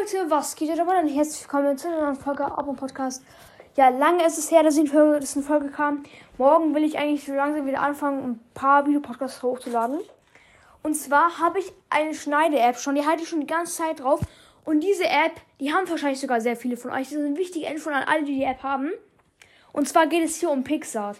Leute, was geht da dann? Herzlich willkommen zu einer neuen Folge Abo Podcast. Ja, lange ist es her, dass, ich Folge, dass eine Folge kam. Morgen will ich eigentlich so langsam wieder anfangen, ein paar Videopodcasts hochzuladen. Und zwar habe ich eine Schneide-App schon, die halte ich schon die ganze Zeit drauf. Und diese App, die haben wahrscheinlich sogar sehr viele von euch. Das ist ein wichtiger Info an alle, die die App haben. Und zwar geht es hier um Pixar.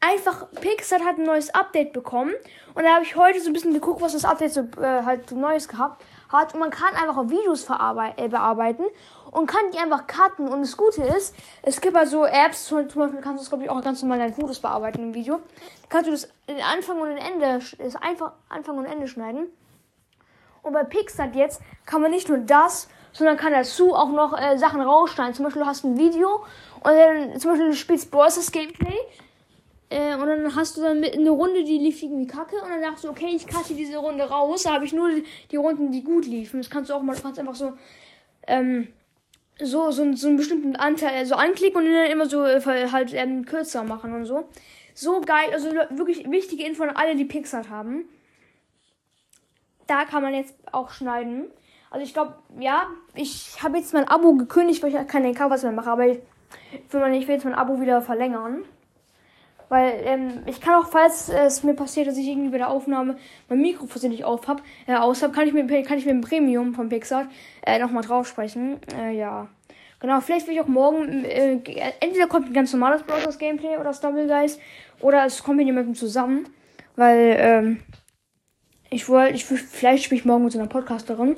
Einfach, Pixar hat ein neues Update bekommen. Und da habe ich heute so ein bisschen geguckt, was das Update so äh, halt so Neues gehabt hat. Und man kann einfach Videos äh, bearbeiten und kann die einfach cutten. Und das Gute ist, es gibt also Apps, zum Beispiel kannst du glaube ich, auch ganz normal deine Fotos bearbeiten im Video. Da kannst du das Anfang und Ende, das einfach Anfang und Ende schneiden. Und bei Pixar jetzt kann man nicht nur das, sondern kann dazu auch noch äh, Sachen rausschneiden. Zum Beispiel du hast ein Video und dann zum Beispiel du spielst Bros. Gameplay äh, und dann hast du dann eine Runde, die lief irgendwie kacke. Und dann dachtest du, okay, ich cutte diese Runde raus. Da habe ich nur die, Runden, die gut liefen. Das kannst du auch mal, du kannst einfach so, ähm, so, so, so einen bestimmten Anteil so anklicken und dann immer so äh, halt ähm, kürzer machen und so. So geil, also wirklich wichtige Info an alle, die Pixar haben. Da kann man jetzt auch schneiden. Also ich glaube, ja, ich habe jetzt mein Abo gekündigt, weil ich keine Covers mehr mache, aber ich, ich will jetzt mein Abo wieder verlängern. Weil ähm, ich kann auch, falls es mir passiert, dass ich irgendwie bei der Aufnahme mein Mikro versehentlich auf hab, äh, aus hab, kann ich mir kann ich mit dem Premium von Pixar äh, nochmal drauf sprechen. Äh, ja. Genau, vielleicht will ich auch morgen, äh, entweder kommt ein ganz normales Brothers Gameplay oder Stumble Guys, oder es kommt mit jemandem zusammen, weil, ähm, ich wollte, ich, vielleicht spiele ich morgen mit so einer Podcasterin,